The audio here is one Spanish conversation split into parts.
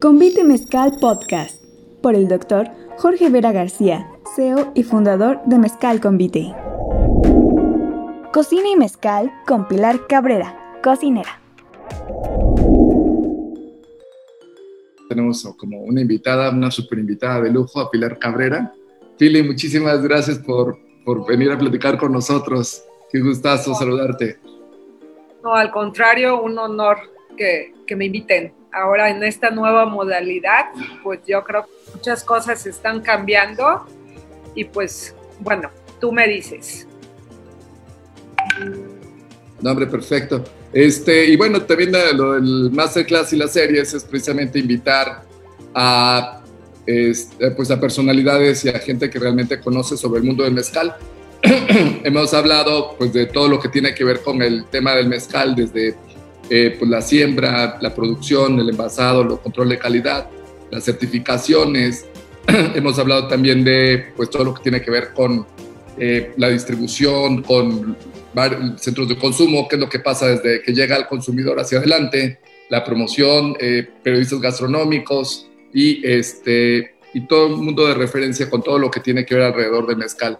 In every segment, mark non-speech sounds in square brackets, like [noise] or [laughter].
Convite Mezcal Podcast por el doctor Jorge Vera García, CEO y fundador de Mezcal Convite. Cocina y Mezcal con Pilar Cabrera, cocinera. Tenemos como una invitada, una super invitada de lujo, a Pilar Cabrera. Pili, muchísimas gracias por, por venir a platicar con nosotros. Qué gustazo saludarte. No, al contrario, un honor que, que me inviten ahora en esta nueva modalidad, pues yo creo que muchas cosas están cambiando y pues bueno, tú me dices. No, hombre, perfecto. Este, y bueno, también lo del masterclass y las series es precisamente invitar a, este, pues a personalidades y a gente que realmente conoce sobre el mundo del mezcal. [clears throat] Hemos hablado pues de todo lo que tiene que ver con el tema del mezcal, desde eh, pues la siembra, la producción, el envasado, el control de calidad, las certificaciones. [clears throat] Hemos hablado también de pues, todo lo que tiene que ver con eh, la distribución, con centros de consumo, qué es lo que pasa desde que llega al consumidor hacia adelante, la promoción, eh, periodistas gastronómicos y, este, y todo el mundo de referencia con todo lo que tiene que ver alrededor del mezcal.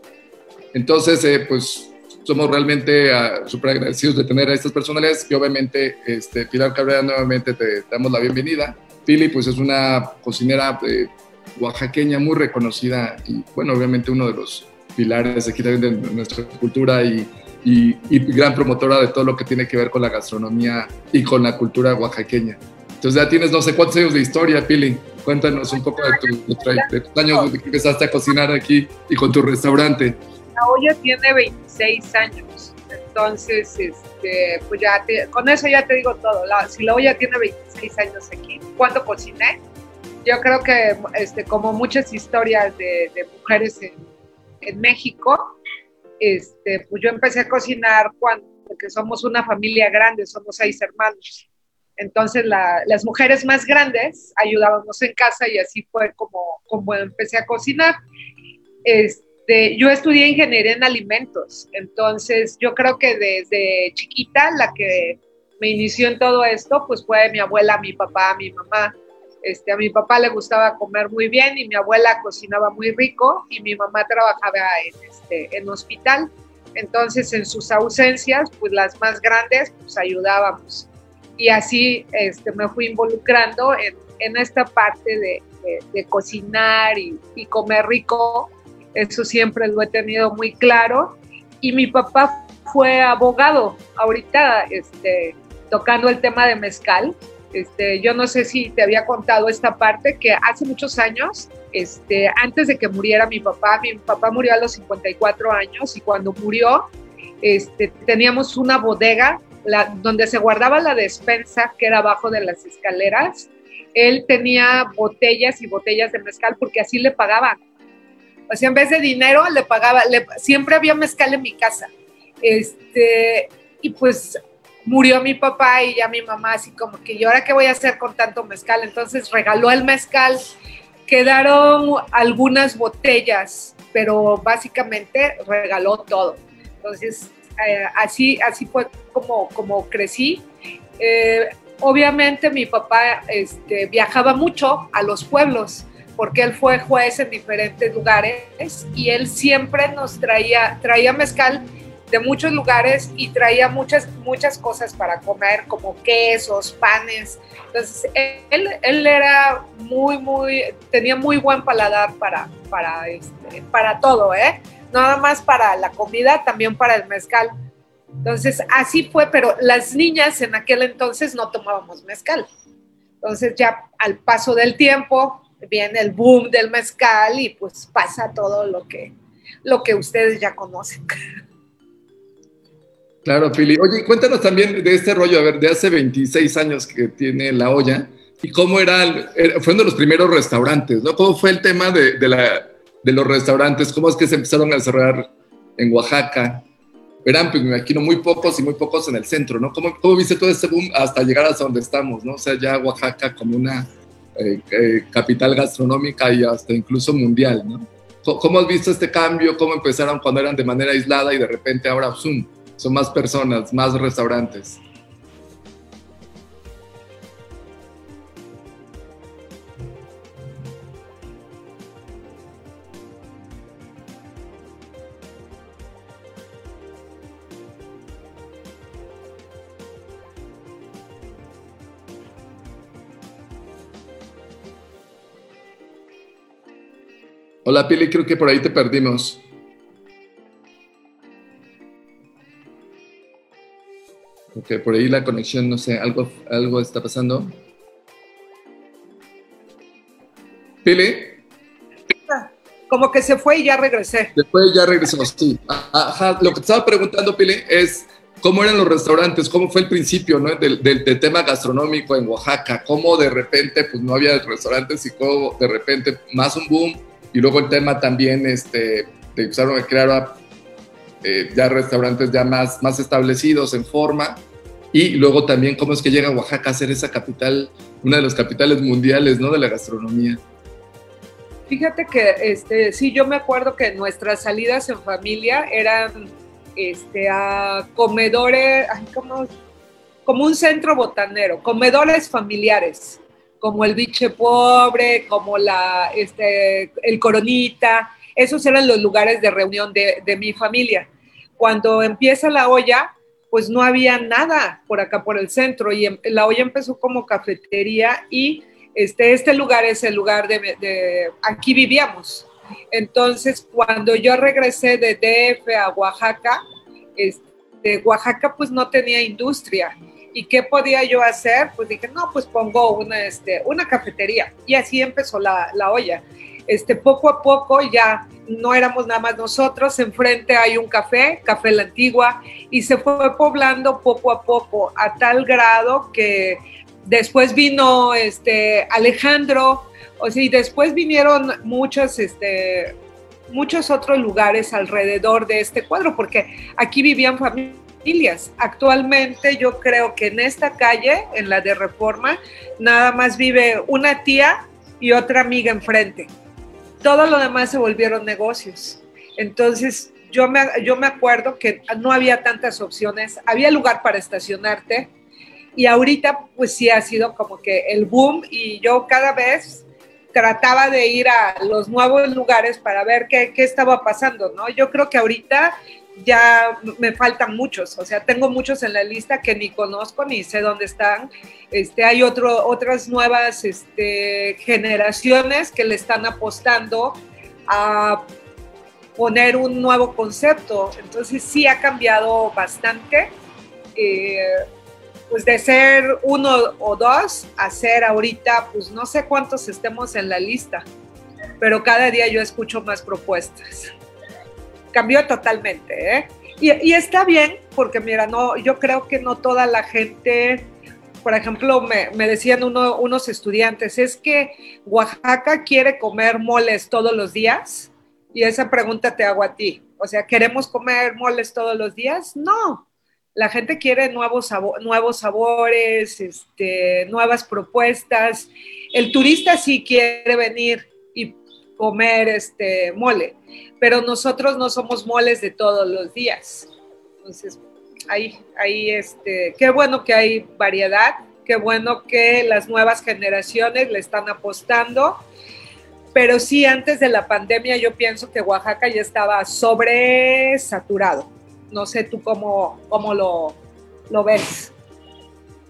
Entonces, pues somos realmente uh, súper agradecidos de tener a estas personalidades y obviamente este, Pilar Cabrera nuevamente te, damos la bienvenida. Pili pues es una cocinera eh, oaxaqueña muy reconocida y bueno, obviamente uno de los pilares aquí también de nuestra cultura y, y, gran promotora de todo lo que tiene que ver con la gastronomía y con la cultura oaxaqueña. Entonces ya tienes no sé cuántos años de historia, Pili. Cuéntanos un poco de, tu, de, tus años que empezaste a cocinar aquí y con tu restaurante la olla tiene 26 años. Entonces, este, pues ya con eso ya te digo todo. si la olla tiene 26 años aquí, ¿cuánto cociné? Yo creo que este, como muchas historias de, mujeres en, en, México, este, pues yo empecé a cocinar cuando, porque somos una familia grande, somos seis hermanos. Entonces las mujeres más grandes ayudábamos en casa y así fue como, como empecé a cocinar. Este, este, yo estudié ingeniería en alimentos, entonces yo creo que desde chiquita la que me inició en todo esto, pues fue mi abuela, mi papá, mi mamá. Este, a mi papá le gustaba comer muy bien y mi abuela cocinaba muy rico y mi mamá trabajaba en, este, hospital. Entonces, en sus ausencias, pues las más grandes, pues ayudábamos. Y así este, me fui involucrando en, esta parte de, cocinar y, comer rico eso siempre lo he tenido muy claro. Y mi papá fue abogado, ahorita este, tocando el tema de mezcal. Este, yo no sé si te había contado esta parte, que hace muchos años, este, antes de que muriera mi papá, mi papá murió a los 54 años y cuando murió, este, teníamos una bodega donde se guardaba la despensa que era abajo de las escaleras. Él tenía botellas y botellas de mezcal porque así le pagaban. O sea, en vez de dinero le pagaba, siempre había mezcal en mi casa. Este, y pues murió mi papá y ya mi mamá así como que, ¿y ahora qué voy a hacer con tanto mezcal? Entonces regaló el mezcal, quedaron algunas botellas, pero básicamente regaló todo. Entonces, eh, así, así fue como, como crecí. Eh, obviamente mi papá este, viajaba mucho a los pueblos porque él fue juez en diferentes lugares y él siempre nos traía, traía mezcal de muchos lugares y traía muchas, muchas cosas para comer, como quesos, panes. Entonces, él, él era muy, muy, tenía muy buen paladar para, para, este, para todo, ¿eh? Nada más para la comida, también para el mezcal. Entonces, así fue, pero las niñas en aquel entonces no tomábamos mezcal. Entonces, ya al paso del tiempo, viene el boom del mezcal y pues pasa todo lo que, lo que ustedes ya conocen. Claro, Pili. Oye, cuéntanos también de este rollo, a ver, de hace 26 años que tiene La Olla y cómo era, fue uno de los primeros restaurantes, ¿no? ¿Cómo fue el tema de, de, los restaurantes? ¿Cómo es que se empezaron a desarrollar en Oaxaca? Eran, pues, me imagino, muy pocos y muy pocos en el centro, ¿no? ¿Cómo, ¿Cómo viste todo ese boom hasta llegar hasta donde estamos, ¿no? O sea, ya Oaxaca como una eh, eh, capital gastronómica y hasta incluso mundial, ¿no? ¿Cómo has visto este cambio? ¿Cómo empezaron cuando eran de manera aislada y de repente ahora Zoom? Son más personas, más restaurantes. Hola Pili, creo que por ahí te perdimos. Ok, por ahí la conexión, no sé, algo, algo está pasando. Pili. Como que se fue y ya regresé. Después ya regresó, sí. Ajá, lo que te estaba preguntando, Pili, es cómo eran los restaurantes, cómo fue el principio ¿no? del, del, tema gastronómico en Oaxaca, cómo de repente pues no había restaurantes y cómo de repente más un boom y luego el tema también este, de empezaron a crear eh, ya restaurantes ya más, más establecidos en forma y luego también cómo es que llega Oaxaca a ser esa capital, una de las capitales mundiales ¿no? de la gastronomía. Fíjate que este, sí, yo me acuerdo que nuestras salidas en familia eran este, a comedores, como, como un centro botanero, comedores familiares, como el biche pobre, como la, este, el coronita, esos eran los lugares de reunión de, de mi familia. Cuando empieza la olla, pues no había nada por acá por el centro y em, la olla empezó como cafetería y este, este lugar es el lugar de, de, aquí vivíamos. Entonces, cuando yo regresé de DF a Oaxaca, este, Oaxaca pues no tenía industria. ¿Y qué podía yo hacer? Pues dije, no, pues pongo una, este, una cafetería. Y así empezó la, la olla. Este, poco a poco ya no éramos nada más nosotros, enfrente hay un café, Café La Antigua, y se fue poblando poco a poco, a tal grado que después vino este, Alejandro, o sea, y después vinieron muchos, este, muchos otros lugares alrededor de este cuadro, porque aquí vivían familias. Actualmente yo creo que en esta calle, en la de Reforma, nada más vive una tía y otra amiga enfrente. Todo lo demás se volvieron negocios. Entonces, yo me, yo me acuerdo que no había tantas opciones, había lugar para estacionarte y ahorita pues sí ha sido como que el boom y yo cada vez trataba de ir a los nuevos lugares para ver qué, qué, estaba pasando, ¿no? Yo creo que ahorita ya me faltan muchos, o sea, tengo muchos en la lista que ni conozco ni sé dónde están. Este, hay otras nuevas este, generaciones que le están apostando a poner un nuevo concepto, entonces sí ha cambiado bastante. Eh, pues de ser uno o dos a ser ahorita, pues no sé cuántos estemos en la lista, pero cada día yo escucho más propuestas. Cambió totalmente, ¿eh? Y, está bien, porque mira, no, yo creo que no toda la gente, por ejemplo, me, decían uno, unos estudiantes, es que Oaxaca quiere comer moles todos los días, y esa pregunta te hago a ti. O sea, ¿queremos comer moles todos los días? No, la gente quiere nuevos, sabores, este, nuevas propuestas. El turista sí quiere venir comer este mole, pero nosotros no somos moles de todos los días. Entonces, ahí, ahí este, qué bueno que hay variedad, qué bueno que las nuevas generaciones le están apostando. Pero sí, antes de la pandemia yo pienso que Oaxaca ya estaba sobresaturado no sé tú cómo, cómo lo, lo ves.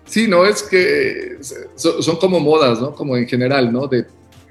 Sí, no, es que son, como modas, ¿no? Como en general, ¿no? De,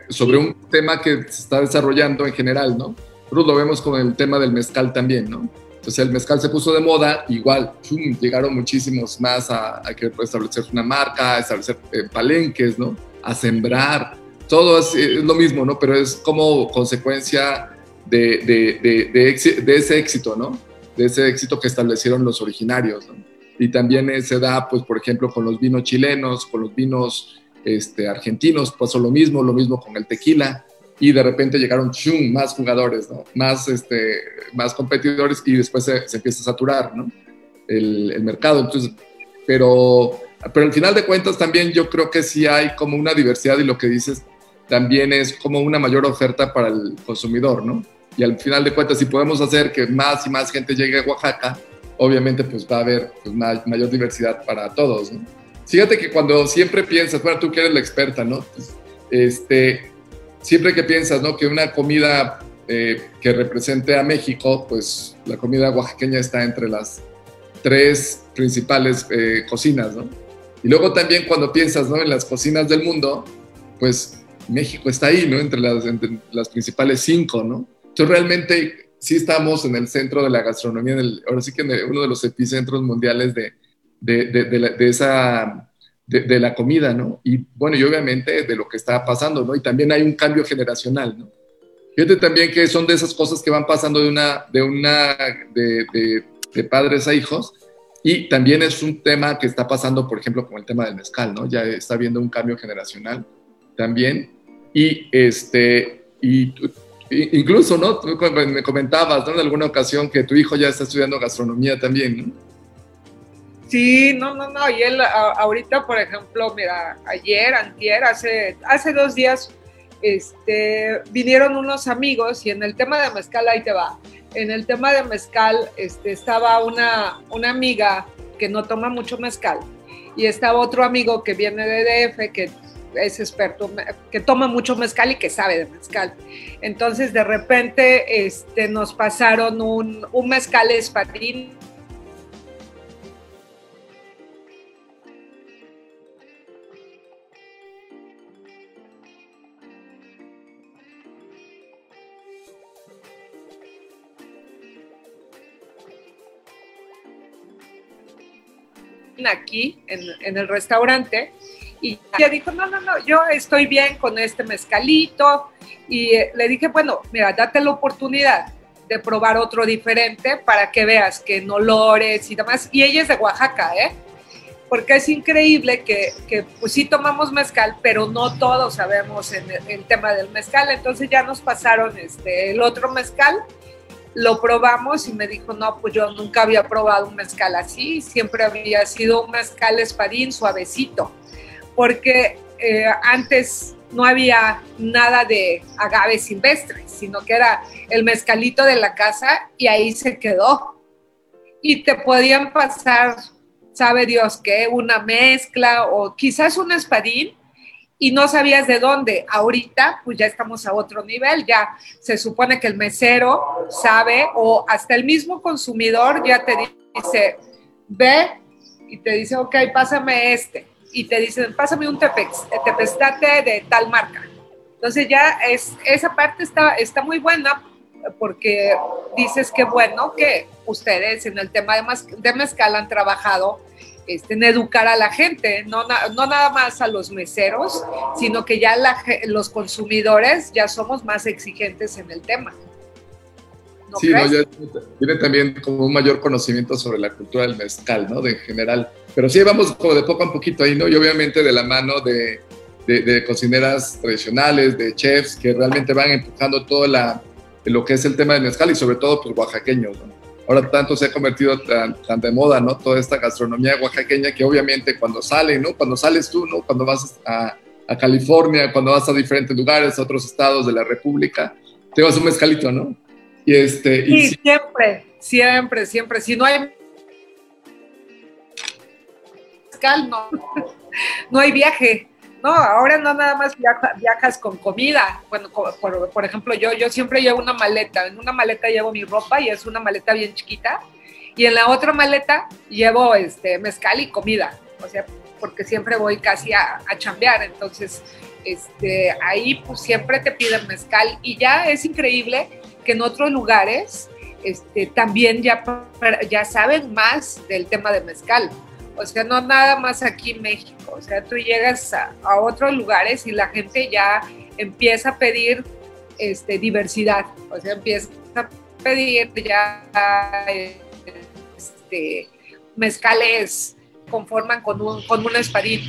sobre un tema que se está desarrollando en general, ¿no? Nosotros lo vemos con el tema del mezcal también, ¿no? Entonces el mezcal se puso de moda, igual llegaron muchísimos más a, a establecer una marca, a establecer eh, palenques, ¿no? A sembrar, todo es, es, lo mismo, ¿no? Pero es como consecuencia de, de, de, de ese éxito, ¿no? de ese éxito que establecieron los originarios. ¿no? Y también se da, pues, por ejemplo, con los vinos chilenos, con los vinos este, argentinos, pasó lo mismo, lo mismo con el tequila, y de repente llegaron chum, más jugadores, ¿no? más, este, más competidores, y después se, se empieza a saturar ¿no? el, el, mercado. Entonces, pero, pero al final de cuentas también yo creo que sí hay como una diversidad y lo que dices también es como una mayor oferta para el consumidor, ¿no? y al final de cuentas, si podemos hacer que más y más gente llegue a Oaxaca, obviamente pues va a haber pues, mayor diversidad para todos. ¿no? Fíjate que cuando siempre piensas, bueno, tú que eres la experta, ¿no? Pues, este, siempre que piensas, ¿no? Que una comida eh, que represente a México, pues la comida oaxaqueña está entre las tres principales eh, cocinas, ¿no? Y luego también cuando piensas, ¿no? En las cocinas del mundo, pues México está ahí, ¿no? Entre las, las principales cinco, ¿no? Entonces realmente sí estamos en el centro de la gastronomía, ahora sí que en uno de los epicentros mundiales de, de, de, esa, de, la comida, ¿no? Y bueno, y obviamente de lo que está pasando, ¿no? Y también hay un cambio generacional, ¿no? Fíjate también que son de esas cosas que van pasando de una, de una, de, de padres a hijos, y también es un tema que está pasando, por ejemplo, con el tema del mezcal, ¿no? Ya está habiendo un cambio generacional también. Y este, y incluso, ¿no? Tú me comentabas, ¿no? En alguna ocasión que tu hijo ya está estudiando gastronomía también, ¿no? Sí, no, no, no. Y él ahorita, por ejemplo, mira, ayer, antier, hace, hace dos días, este, vinieron unos amigos y en el tema de mezcal ahí te va. En el tema de mezcal este, estaba una, una amiga que no toma mucho mezcal y estaba otro amigo que viene de DF que es experto, que toma mucho mezcal y que sabe de mezcal. Entonces, de repente, este, nos pasaron un, un mezcal espadín aquí en, en, el restaurante y ella dijo, no, no, no, yo estoy bien con este mezcalito. Y eh, le dije, bueno, mira, date la oportunidad de probar otro diferente para que veas que en olores y demás. Y ella es de Oaxaca, ¿eh? Porque es increíble que, que pues sí tomamos mezcal, pero no todos sabemos en el, tema del mezcal. Entonces ya nos pasaron este, el otro mezcal, lo probamos y me dijo, no, pues yo nunca había probado un mezcal así, siempre había sido un mezcal espadín suavecito porque eh, antes no había nada de agave silvestre, sino que era el mezcalito de la casa y ahí se quedó. Y te podían pasar, sabe Dios qué, una mezcla o quizás un espadín y no sabías de dónde. Ahorita, pues ya estamos a otro nivel, ya se supone que el mesero sabe o hasta el mismo consumidor ya te dice, ve y te dice, ok, pásame este y te dicen, pásame un tepex, tepestate de tal marca. Entonces ya es, esa parte está, está muy buena porque dices que bueno que ustedes en el tema de, de mezcal han trabajado este, en educar a la gente, no, no nada más a los meseros, sino que ya los consumidores ya somos más exigentes en el tema sí, no, ya tiene también como un mayor conocimiento sobre la cultura del mezcal, ¿no? De general. Pero sí, vamos como de poco a poquito ahí, ¿no? Y obviamente de la mano de, de, cocineras tradicionales, de chefs, que realmente van empujando todo la, lo que es el tema del mezcal y sobre todo, pues, oaxaqueños, ¿no? Ahora tanto se ha convertido tan, tan, de moda, ¿no? Toda esta gastronomía oaxaqueña que obviamente cuando sale, ¿no? Cuando sales tú, ¿no? Cuando vas a, a California, cuando vas a diferentes lugares, a otros estados de la República, te vas un mezcalito, ¿no? Y este, sí, siempre, siempre, siempre. Si no hay no, no hay viaje. No, ahora no nada más viajas con comida. Bueno, por, por, ejemplo, yo, yo siempre llevo una maleta. En una maleta llevo mi ropa y es una maleta bien chiquita. Y en la otra maleta llevo este, mezcal y comida. O sea, porque siempre voy casi a, a chambear. Entonces, este, ahí pues siempre te piden mezcal. Y ya es increíble que en otros lugares este, también ya, ya saben más del tema de mezcal. O sea, no nada más aquí en México. O sea, tú llegas a, otros lugares y la gente ya empieza a pedir este, diversidad. O sea, empieza a pedir ya este, mezcales conforman con un, con un espadín.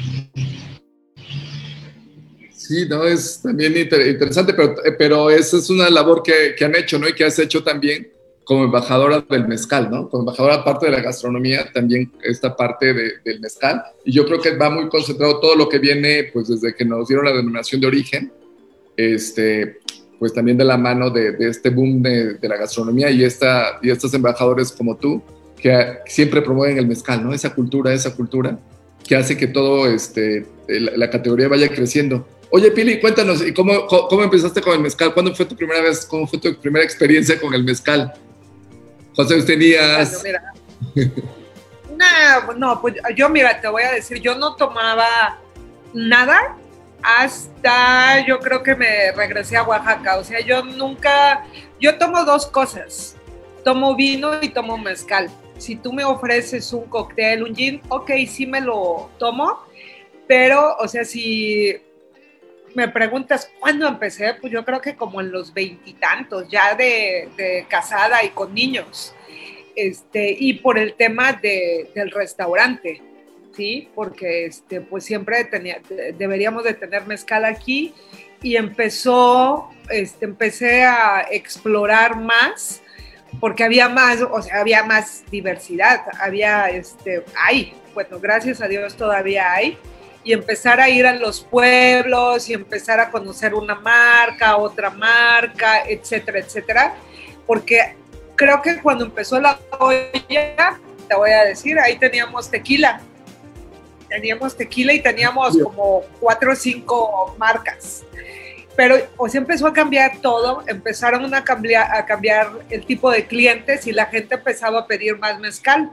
Sí, no, es también interesante, pero, pero esa es una labor que, que, han hecho, ¿no? Y que has hecho también como embajadora del mezcal, ¿no? Como embajadora aparte de la gastronomía, también esta parte de, del mezcal. Y yo creo que va muy concentrado todo lo que viene, pues desde que nos dieron la denominación de origen, este, pues también de la mano de, de este boom de, de, la gastronomía y, esta, y estos embajadores como tú, que siempre promueven el mezcal, ¿no? Esa cultura, esa cultura que hace que todo, este, la categoría vaya creciendo. Oye, Pili, cuéntanos, ¿y cómo, cómo empezaste con el mezcal? ¿Cuándo fue tu primera vez? ¿Cómo fue tu primera experiencia con el mezcal? ¿Cuántos tenías? no, no, pues yo, mira, te voy a decir, yo no tomaba nada hasta yo creo que me regresé a Oaxaca. O sea, yo nunca, yo tomo dos cosas. Tomo vino y tomo mezcal. Si tú me ofreces un cóctel, un gin, ok, sí me lo tomo, pero, o sea, si me preguntas cuándo empecé, pues yo creo que como en los veintitantos, ya de, casada y con niños. Este, y por el tema de, del restaurante, ¿sí? Porque este, pues siempre tenía, deberíamos de tener mezcal aquí y empezó, este, empecé a explorar más porque había más, o sea, había más diversidad, había, este, hay, bueno, gracias a Dios todavía hay, y empezar a ir a los pueblos y empezar a conocer una marca, otra marca, etcétera, etcétera, porque creo que cuando empezó la olla, te voy a decir, ahí teníamos tequila, teníamos tequila y teníamos como cuatro o cinco marcas. Pero o sea, empezó a cambiar todo, empezaron a cambiar, a cambiar el tipo de clientes y la gente empezaba a pedir más mezcal.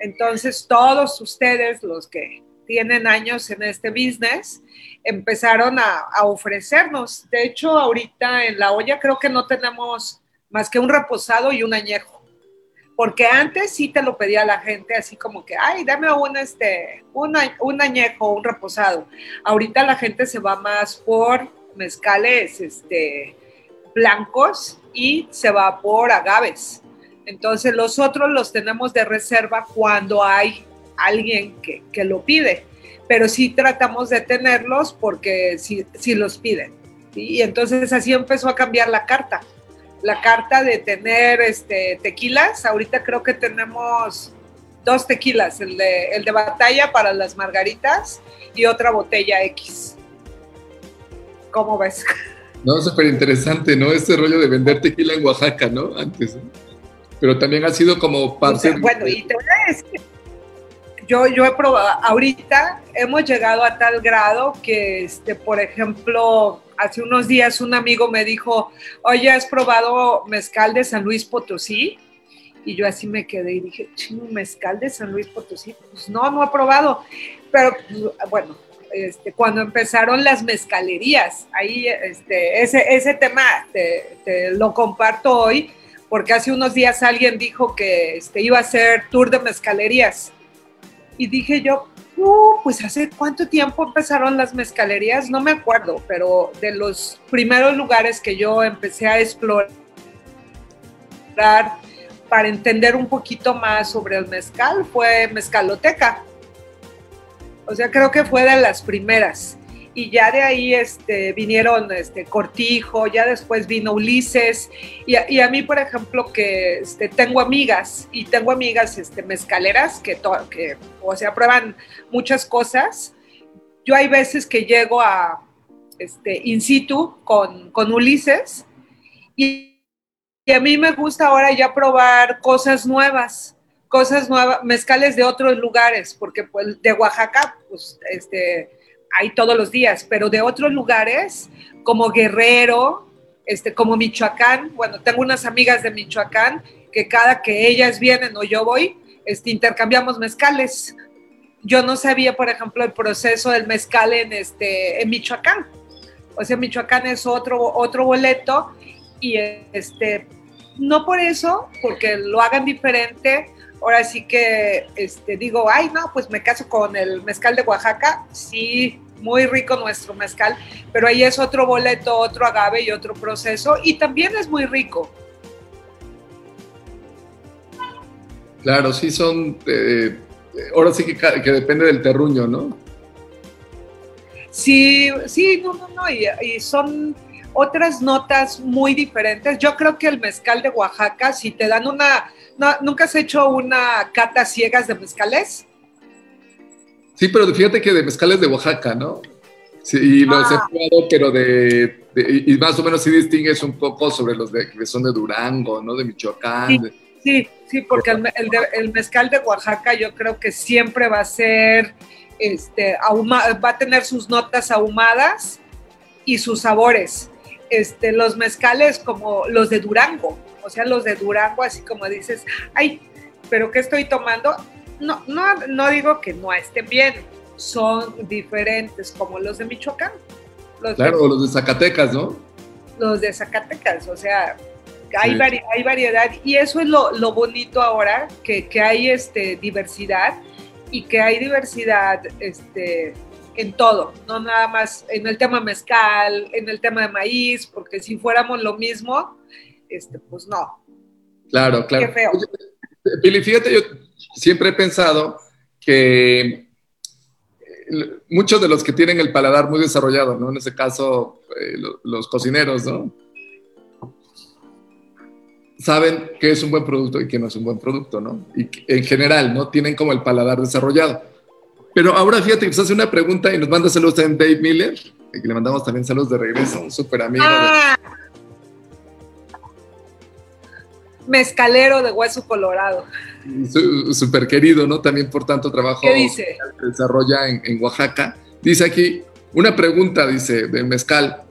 Entonces, todos ustedes, los que tienen años en este business, empezaron a, ofrecernos. De hecho, ahorita en la olla creo que no tenemos más que un reposado y un añejo. Porque antes sí te lo pedía la gente así como que, ay, dame un, este, un, un añejo, un reposado. Ahorita la gente se va más por mezcales este, blancos y se va por agaves. Entonces los otros los tenemos de reserva cuando hay alguien que, que lo pide, pero sí tratamos de tenerlos porque sí, sí los piden. Y entonces así empezó a cambiar la carta. La carta de tener este, tequilas, ahorita creo que tenemos dos tequilas, el de, el de batalla para las margaritas y otra botella X. ¿Cómo ves? [laughs] No, súper interesante, ¿no? Este rollo de vender tequila en Oaxaca, ¿no? Antes. ¿no? Pero también ha sido como parte... O sea, bueno, y te voy a decir, yo, yo he probado, ahorita hemos llegado a tal grado que, este, por ejemplo, hace unos días un amigo me dijo, oye, ¿has probado mezcal de San Luis Potosí? Y yo así me quedé y dije, chino, mezcal de San Luis Potosí. Pues no, no he probado. Pero bueno, este, cuando empezaron las mezcalerías, ahí este, ese, tema te, te, lo comparto hoy, porque hace unos días alguien dijo que este, iba a hacer tour de mezcalerías y dije yo, uh, pues hace cuánto tiempo empezaron las mezcalerías, no me acuerdo, pero de los primeros lugares que yo empecé a explorar para entender un poquito más sobre el mezcal fue Mezcaloteca. O sea, creo que fue de las primeras y ya de ahí este, vinieron este, Cortijo, ya después vino Ulises, y a, y a mí, por ejemplo, que este, tengo amigas, y tengo amigas este, mezcaleras que, to, que, o sea, prueban muchas cosas, yo hay veces que llego a este, in situ con, con Ulises, y, y a mí me gusta ahora ya probar cosas nuevas, cosas nuevas, mezcales de otros lugares, porque pues de Oaxaca, pues, este hay todos los días, pero de otros lugares como Guerrero, este, como Michoacán, bueno, tengo unas amigas de Michoacán que cada que ellas vienen o yo voy, este, intercambiamos mezcales. Yo no sabía, por ejemplo, el proceso del mezcal en, este, en Michoacán. O sea, Michoacán es otro, otro boleto y este, no por eso, porque lo hagan diferente, ahora sí que este, digo, ay, no, pues me caso con el mezcal de Oaxaca, sí, muy rico nuestro mezcal, pero ahí es otro boleto, otro agave y otro proceso, y también es muy rico. Claro, sí son, eh, ahora sí que, que, depende del terruño, ¿no? Sí, sí, no, no, no, y, y son otras notas muy diferentes. Yo creo que el mezcal de Oaxaca, si te dan una no, ¿Nunca has hecho una cata ciegas de mezcales? Sí, pero fíjate que de mezcales de Oaxaca, ¿no? Sí, y los ah. he probado, pero de, de, Y más o menos sí distingues un poco sobre los de, que son de Durango, ¿no? De Michoacán. Sí, sí, sí, porque el, el, de, el, mezcal de Oaxaca yo creo que siempre va a ser. Este, ahuma, va a tener sus notas ahumadas y sus sabores. Este, los mezcales como los de Durango, o sea, los de Durango, así como dices, ay, pero ¿qué estoy tomando? No, no, no digo que no estén bien, son diferentes como los de Michoacán. claro, los de Zacatecas, ¿no? Los de Zacatecas, o sea, hay, hay variedad y eso es lo, lo bonito ahora, que, que, hay este, diversidad y que hay diversidad este, en todo, no nada más en el tema mezcal, en el tema de maíz, porque si fuéramos lo mismo, este, pues no. Claro, claro. Qué feo. Pili, fíjate, yo siempre he pensado que eh, muchos de los que tienen el paladar muy desarrollado, ¿no? En ese caso, eh, los cocineros, ¿no? Saben qué es un buen producto y qué no es un buen producto, ¿no? Y en general, ¿no? Tienen como el paladar desarrollado. Pero ahora fíjate que nos hace una pregunta y nos manda saludos también Dave Miller, que le mandamos también saludos de regreso, un súper amigo. Ah. Mezcalero de Hueso Colorado. Súper querido, ¿no? También por tanto trabajo ¿Qué dice? que desarrolla en, en Oaxaca. Dice aquí, una pregunta, dice, del mezcal.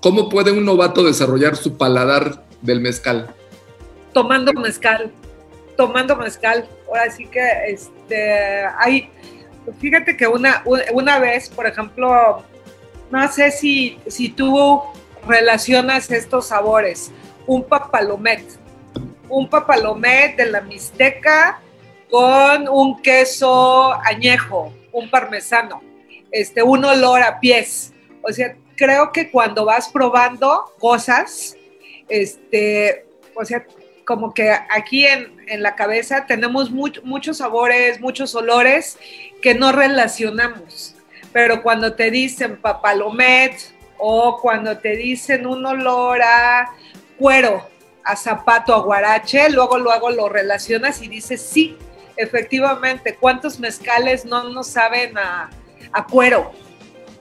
¿Cómo puede un novato desarrollar su paladar del mezcal? Tomando mezcal, tomando mezcal. Ahora sí que este, hay, fíjate que una, una vez, por ejemplo, no sé si, si tú relacionas estos sabores, un papalomet, un papalomet de la Mixteca con un queso añejo, un parmesano, este, un olor a pies. O sea, creo que cuando vas probando cosas, este, o sea, como que aquí en, la cabeza tenemos muchos sabores, muchos olores que no relacionamos. Pero cuando te dicen papalomet o cuando te dicen un olor a cuero, a zapato, a guarache, luego luego lo relacionas y dices, sí, efectivamente, ¿cuántos mezcales no nos saben a, cuero?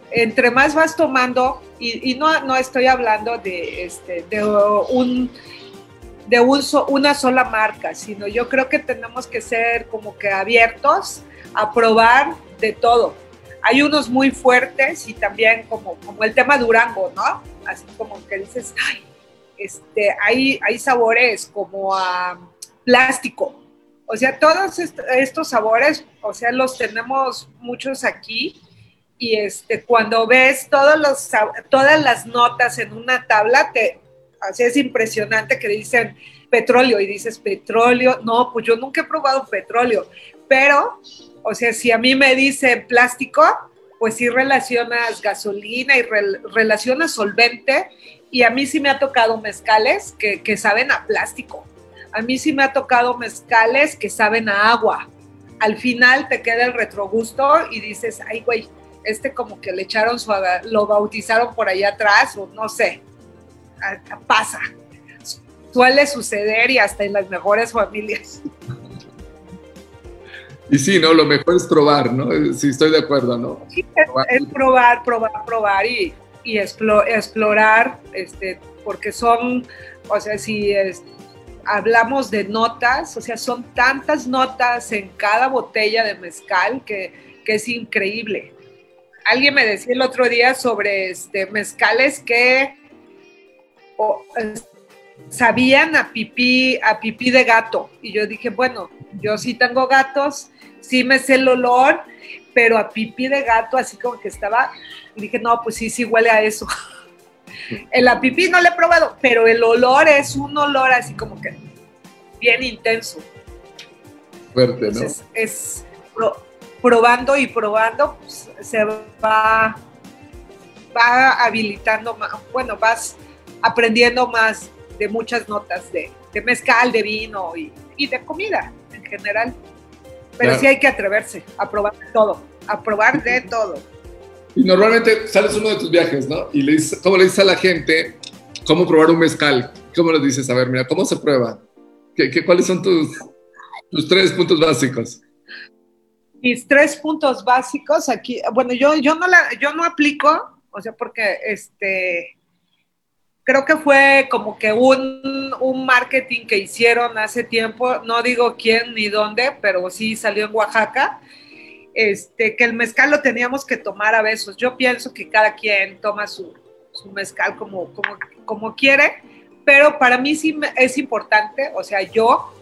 Entre más vas tomando, y, no, no estoy hablando de, este, de un de una sola marca, sino yo creo que tenemos que ser como que abiertos a probar de todo. Hay unos muy fuertes y también como, como el tema Durango, ¿no? Así como que dices, ay, este, hay, hay sabores como a plástico. O sea, todos estos sabores, o sea, los tenemos muchos aquí y este, cuando ves todos los, todas las notas en una tabla, te, Así es impresionante que dicen petróleo y dices petróleo. No, pues yo nunca he probado petróleo, pero, o sea, si a mí me dicen plástico, pues sí relacionas gasolina y relacionas solvente. Y a mí sí me ha tocado mezcales que, que saben a plástico. A mí sí me ha tocado mezcales que saben a agua. Al final te queda el retrogusto y dices, ay, güey, este como que le echaron su, lo bautizaron por allá atrás o no sé pasa. Suele suceder y hasta en las mejores familias. [laughs] Y sí, ¿no? Lo mejor es probar, ¿no? Sí, estoy de acuerdo, ¿no? Sí, es, probar, probar, probar y, y explorar, este, porque son, o sea, si hablamos de notas, o sea, son tantas notas en cada botella de mezcal que, que es increíble. Alguien me decía el otro día sobre este, mezcales que sabían a pipí, a pipí de gato. Y yo dije, bueno, yo sí tengo gatos, sí me sé el olor, pero a pipí de gato, así como que estaba, dije, no, pues sí, sí huele a eso. [laughs] El a pipí no le he probado, pero el olor es un olor así como que bien intenso. Fuerte, ¿no? Es probando y probando, pues, se va, va habilitando más, bueno, vas aprendiendo más de muchas notas de, mezcal, de vino y, de comida en general. Pero sí hay que atreverse a probar de todo, a probar de [laughs] todo. Y normalmente sales uno de tus viajes, ¿no? Y le dices, ¿cómo le dices a la gente cómo probar un mezcal? ¿Cómo le dices? A ver, mira, ¿cómo se prueba? ¿Qué, cuáles son tus, tus tres puntos básicos? Mis tres puntos básicos aquí, bueno, yo, yo, no, la, yo no aplico, o sea, porque este, creo que fue como que un, un, marketing que hicieron hace tiempo, no digo quién ni dónde, pero sí salió en Oaxaca, este, que el mezcal lo teníamos que tomar a besos. Yo pienso que cada quien toma su, su mezcal como, como, como quiere, pero para mí sí es importante, o sea, yo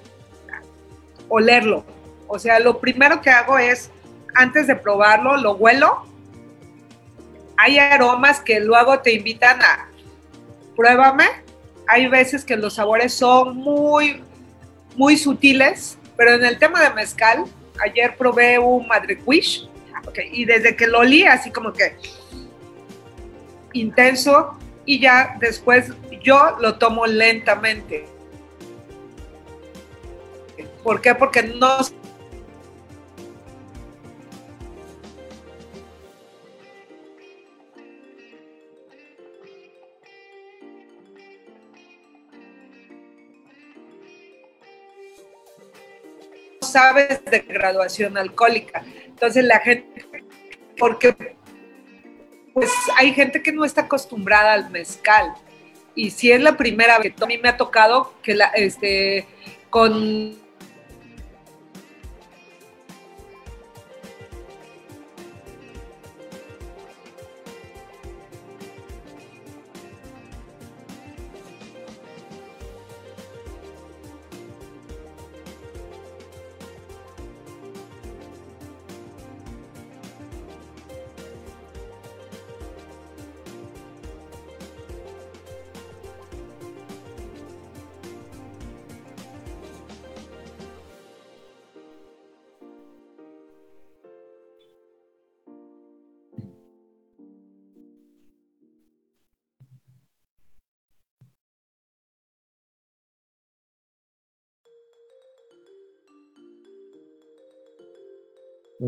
olerlo. O sea, lo primero que hago es, antes de probarlo, lo huelo hay aromas que luego te invitan a pruébame. Hay veces que los sabores son muy, muy sutiles, pero en el tema de mezcal, ayer probé un Madre Quiche, y desde que lo olí, así como que intenso, y ya después yo lo tomo lentamente. ¿Por qué? Porque no sabes de graduación alcohólica. Entonces la gente, porque pues hay gente que no está acostumbrada al mezcal. Y si es la primera vez a mí me ha tocado que la, este, con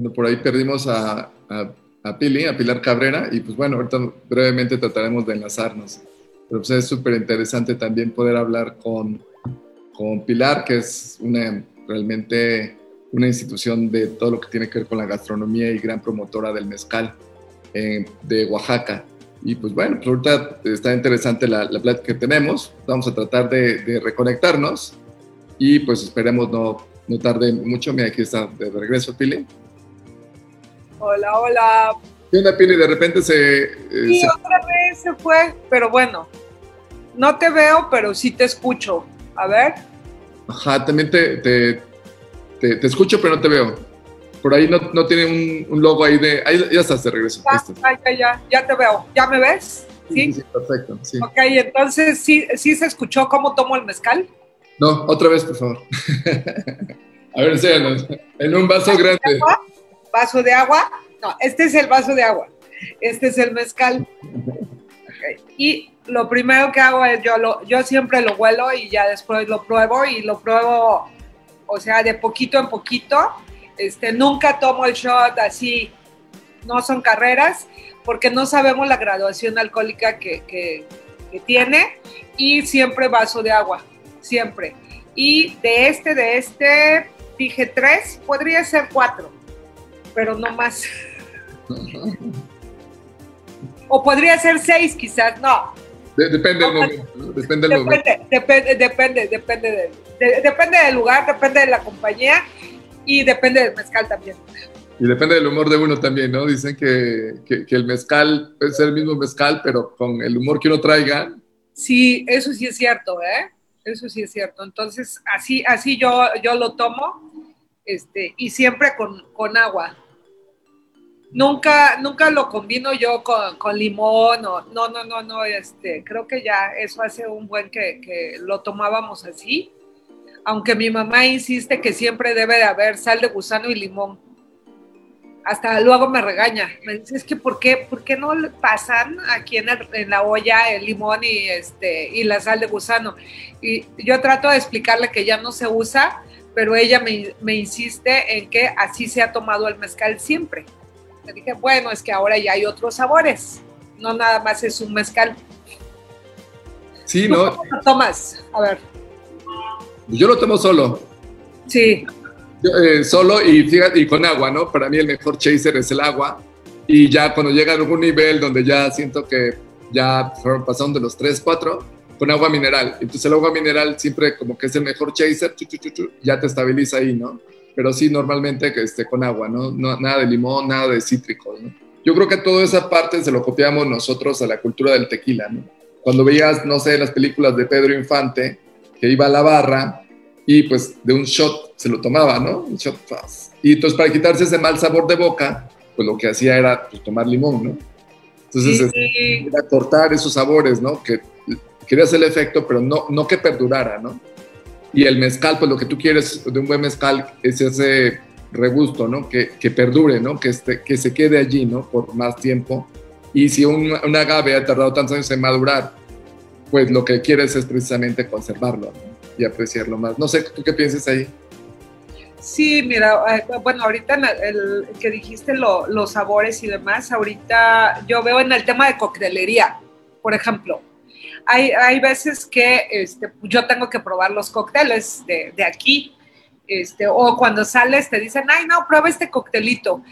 Bueno, por ahí perdimos a, a, Pili, a Pilar Cabrera, y pues bueno, ahorita brevemente trataremos de enlazarnos. Pero pues es súper interesante también poder hablar con, con Pilar, que es una realmente una institución de todo lo que tiene que ver con la gastronomía y gran promotora del mezcal eh, de Oaxaca. Y pues bueno, pues ahorita está interesante la, la plática que tenemos. Vamos a tratar de, de, reconectarnos y pues esperemos no, no tarde mucho. Mira, aquí está de regreso, Pili. Hola, hola. ¿Qué onda, Pili? De repente se... Eh, sí, otra vez se fue, pero bueno, no te veo, pero sí te escucho. A ver. Ajá, también te, te, te, escucho, pero no te veo. Por ahí no, no tiene un, un, logo ahí de... Ahí ya estás de regreso. Ya, ya, ya, ya te veo. ¿Ya me ves? Sí, sí, sí perfecto. Sí. Ok, entonces, ¿sí, ¿sí se escuchó cómo tomo el mezcal? No, otra vez, por favor. [laughs] A ver, enséñanos. En un vaso grande vaso de agua. No, este es el vaso de agua. Este es el mezcal. Y lo primero que hago es yo, lo, yo siempre lo huelo y ya después lo pruebo y lo pruebo, o sea, de poquito en poquito. Este, nunca tomo el shot así, no son carreras, porque no sabemos la graduación alcohólica que, que, que tiene y siempre vaso de agua, siempre. Y de este, de este, dije tres, podría ser cuatro pero no más. o podría ser seis quizás, no. depende del momento. Depende del momento. Depende, depende, depende, depende del lugar, depende de la compañía y depende del mezcal también. Y depende del humor de uno también, ¿no? Dicen que, que, el mezcal puede ser el mismo mezcal, pero con el humor que uno traiga. Sí, eso sí es cierto, ¿eh? Eso sí es cierto. Entonces, así, así yo, yo lo tomo este, y siempre con, con agua nunca, nunca lo combino yo con, limón o no, no, no, no, este, creo que ya eso hace un buen que, lo tomábamos así, aunque mi mamá insiste que siempre debe de haber sal de gusano y limón. Hasta luego me regaña, me dice, es que ¿por qué, por qué no pasan aquí en, en, la olla el limón y, este, y la sal de gusano? Y yo trato de explicarle que ya no se usa, pero ella me, me insiste en que así se ha tomado el mezcal siempre. Le dije, bueno, es que ahora ya hay otros sabores, no nada más es un mezcal. Sí, ¿no? ¿Cómo lo tomas? A ver. Yo lo tomo solo. Sí. Eh, solo y, fíjate, y con agua, ¿no? Para mí el mejor chaser es el agua. Y ya cuando llega a algún nivel donde ya siento que ya pasando de los 3, 4, con agua mineral. Entonces el agua mineral siempre como que es el mejor chaser, ya te estabiliza ahí, ¿no? Pero sí normalmente este, con agua, ¿no? Nada de limón, nada de cítricos, ¿no? Yo creo que toda esa parte se lo copiamos nosotros a la cultura del tequila, ¿no? Cuando veías, no sé, las películas de Pedro Infante, que iba a la barra y pues de un shot se lo tomaba, ¿no? Un shot fast. Y entonces para quitarse ese mal sabor de boca, pues lo que hacía era pues, tomar limón, ¿no? Entonces, sí. cortar esos sabores, ¿no? Que querías el efecto, pero no, no que perdurara, ¿no? Y el mezcal, pues lo que tú quieres de un buen mezcal es ese regusto, ¿no? Que, que perdure, ¿no? Que, este, que se quede allí, ¿no? Por más tiempo. Y si un, un agave ha tardado tantos años en madurar, pues lo que quieres es precisamente conservarlo y apreciarlo más. No sé, ¿tú qué piensas ahí? Sí, mira, eh, bueno, ahorita el, que dijiste los sabores y demás, ahorita yo veo en el tema de coctelería, por ejemplo, hay, hay veces que este, yo tengo que probar los cócteles de, de aquí, este, o cuando sales te dicen, ay, no, prueba este coctelito.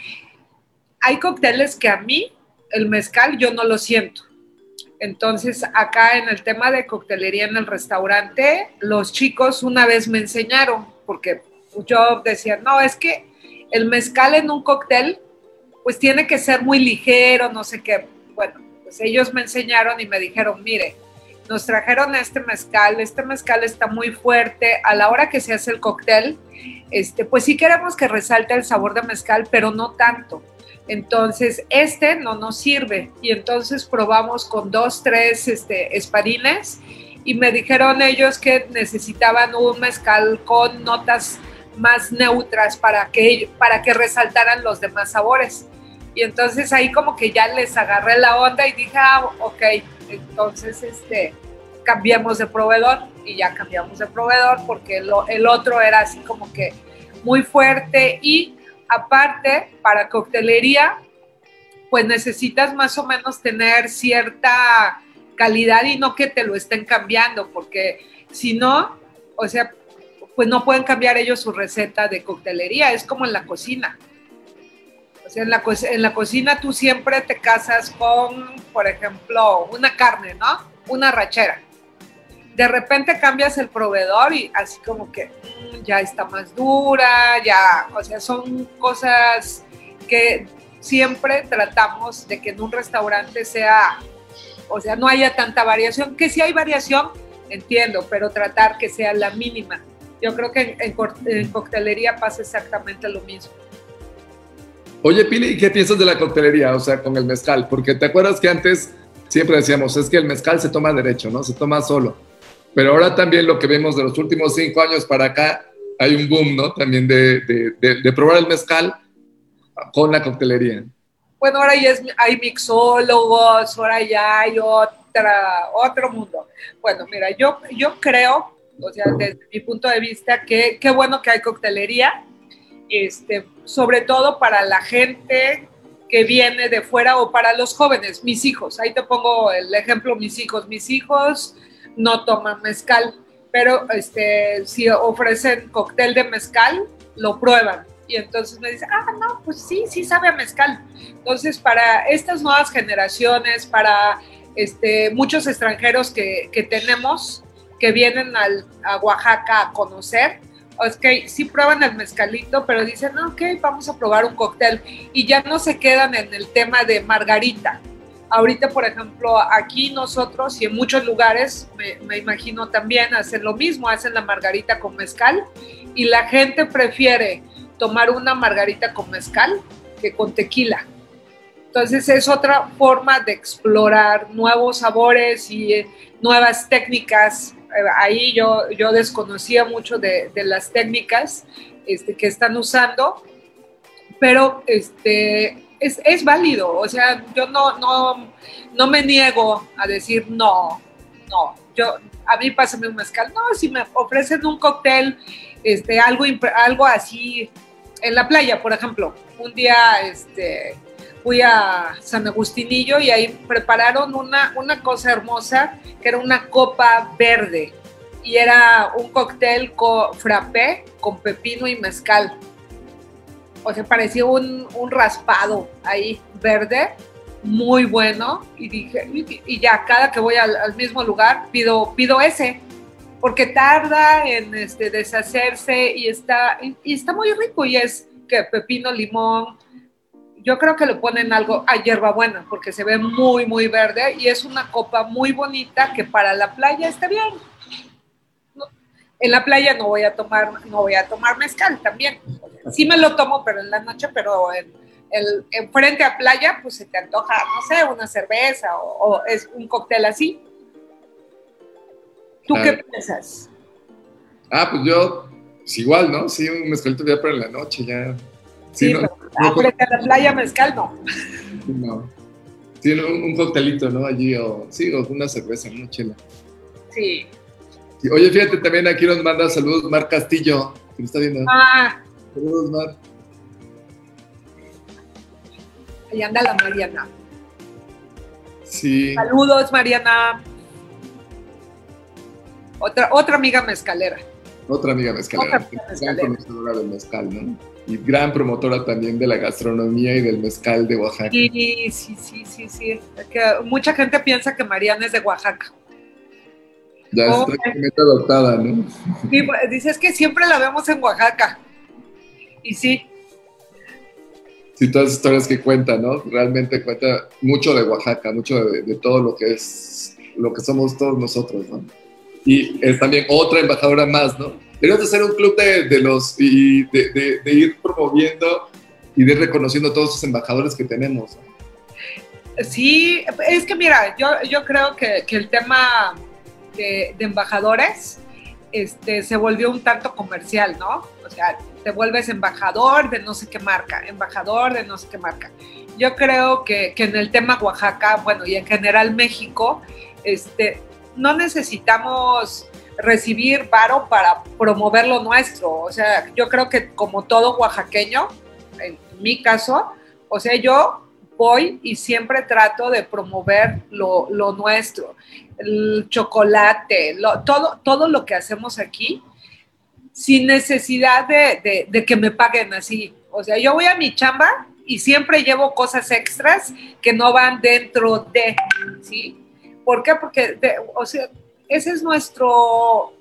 Hay cócteles que a mí, el mezcal, yo no lo siento. Entonces, acá en el tema de coctelería en el restaurante, los chicos una vez me enseñaron, porque yo decía, no, es que el mezcal en un cóctel, pues tiene que ser muy ligero, no sé qué. Bueno, pues ellos me enseñaron y me dijeron, mire, nos trajeron este mezcal, este mezcal está muy fuerte, a la hora que se hace el cóctel, este, pues sí queremos que resalte el sabor de mezcal, pero no tanto. Entonces, este no nos sirve. Y entonces probamos con dos, tres este, espadines y me dijeron ellos que necesitaban un mezcal con notas más neutras para que, para que resaltaran los demás sabores. Y entonces ahí como que ya les agarré la onda y dije, ah, ok, entonces este, cambiamos de proveedor y ya cambiamos de proveedor porque el otro era así como que muy fuerte y aparte para coctelería pues necesitas más o menos tener cierta calidad y no que te lo estén cambiando porque si no, o sea, pues no pueden cambiar ellos su receta de coctelería, es como en la cocina. O sea, en la, en la cocina tú siempre te casas con, por ejemplo, una carne, ¿no? Una rachera. De repente cambias el proveedor y así como que ya está más dura, ya, o sea, son cosas que siempre tratamos de que en un restaurante sea, o sea, no haya tanta variación, que si hay variación, entiendo, pero tratar que sea la mínima yo creo que en, coctelería pasa exactamente lo mismo. Oye, Pili, ¿qué piensas de la coctelería? O sea, con el mezcal, porque te acuerdas que antes siempre decíamos, es que el mezcal se toma derecho, ¿no? Se toma solo. Pero ahora también lo que vemos de los últimos cinco años para acá, hay un boom, ¿no? También de, de, probar el mezcal con la coctelería. Bueno, ahora ya hay mixólogos, ahora ya hay otra, otro mundo. Bueno, mira, yo, yo creo o sea, desde mi punto de vista, qué bueno que hay coctelería, este, sobre todo para la gente que viene de fuera o para los jóvenes, mis hijos. Ahí te pongo el ejemplo, mis hijos. Mis hijos no toman mezcal, pero este, si ofrecen cóctel de mezcal, lo prueban. Y entonces me dicen, ah, no, pues sí, sí sabe a mezcal. Entonces, para estas nuevas generaciones, para este, muchos extranjeros que, que tenemos, que vienen a Oaxaca a conocer, ok, sí prueban el mezcalito, pero dicen, ok, vamos a probar un cóctel y ya no se quedan en el tema de margarita. Ahorita, por ejemplo, aquí nosotros y en muchos lugares, me, imagino también, hacen lo mismo, hacen la margarita con mezcal y la gente prefiere tomar una margarita con mezcal que con tequila. Entonces es otra forma de explorar nuevos sabores y eh, nuevas técnicas eh, ahí yo, yo desconocía mucho de, las técnicas este, que están usando, pero este, es, válido, o sea, yo no, no, no me niego a decir no, no, yo, a mí pásame un mezcal, no, si me ofrecen un cóctel, este, algo, algo así, en la playa, por ejemplo, un día, este, fui a San Agustinillo y ahí prepararon una, una cosa hermosa que era una copa verde. Y era un cóctel con frappé con pepino y mezcal. O sea, parecía un, un raspado ahí verde, muy bueno. Y dije, y ya cada que voy al, mismo lugar pido, pido ese, porque tarda en este, deshacerse y está, y está muy rico y es que pepino, limón, yo creo que le ponen algo a hierbabuena porque se ve muy, muy verde y es una copa muy bonita que para la playa está bien. En la playa no voy a tomar, no voy a tomar mezcal también. Sí me lo tomo, pero en la noche, pero el, enfrente a playa, pues se te antoja, no sé, una cerveza o, es un cóctel así. ¿Tú qué piensas? Ah, pues yo, pues igual, ¿no? Sí, un mezcalito ya para la noche, ya. Sí, pero frente a la playa mezcal no. No. Sí, un, un, coctelito, ¿no? Allí, o sí, o una cerveza, una chela. Sí. Oye, fíjate, también aquí nos manda saludos Mar Castillo, que está viendo. Ah. Saludos, Mar. Ahí anda la Mariana. Sí. Saludos, Mariana. Otra, otra amiga mezcalera. Otra amiga mezcalera. Otra amiga mezcalera. Gran conocedora del mezcal, ¿no? Y gran promotora también de la gastronomía y del mezcal de Oaxaca. Sí, sí, sí, sí, sí. Que mucha gente piensa que Mariana es de Oaxaca. Ya está completamente adoptada, ¿no? Sí, dices que siempre la vemos en Oaxaca. Y sí, y todas las historias que cuenta, ¿no? Realmente cuenta mucho de Oaxaca, mucho de, todo lo que es, lo que somos todos nosotros, ¿no? Y es también otra embajadora más, ¿no? Deberíamos hacer un club de, los, y de, ir promoviendo y de ir reconociendo todos esos embajadores que tenemos. Sí, es que mira, yo, yo creo que, que el tema de, embajadores este, se volvió un tanto comercial, ¿no? O sea, te vuelves embajador de no sé qué marca, embajador de no sé qué marca. Yo creo que, que en el tema Oaxaca, bueno, y en general México, este, no necesitamos recibir varo para promover lo nuestro. O sea, yo creo que como todo oaxaqueño, en mi caso, o sea, yo voy y siempre trato de promover lo, lo nuestro, el chocolate, lo, todo, todo lo que hacemos aquí, sin necesidad de, de, que me paguen así. O sea, yo voy a mi chamba y siempre llevo cosas extras que no van dentro de, ¿sí? ¿Por qué? Porque, o sea, ese es nuestro,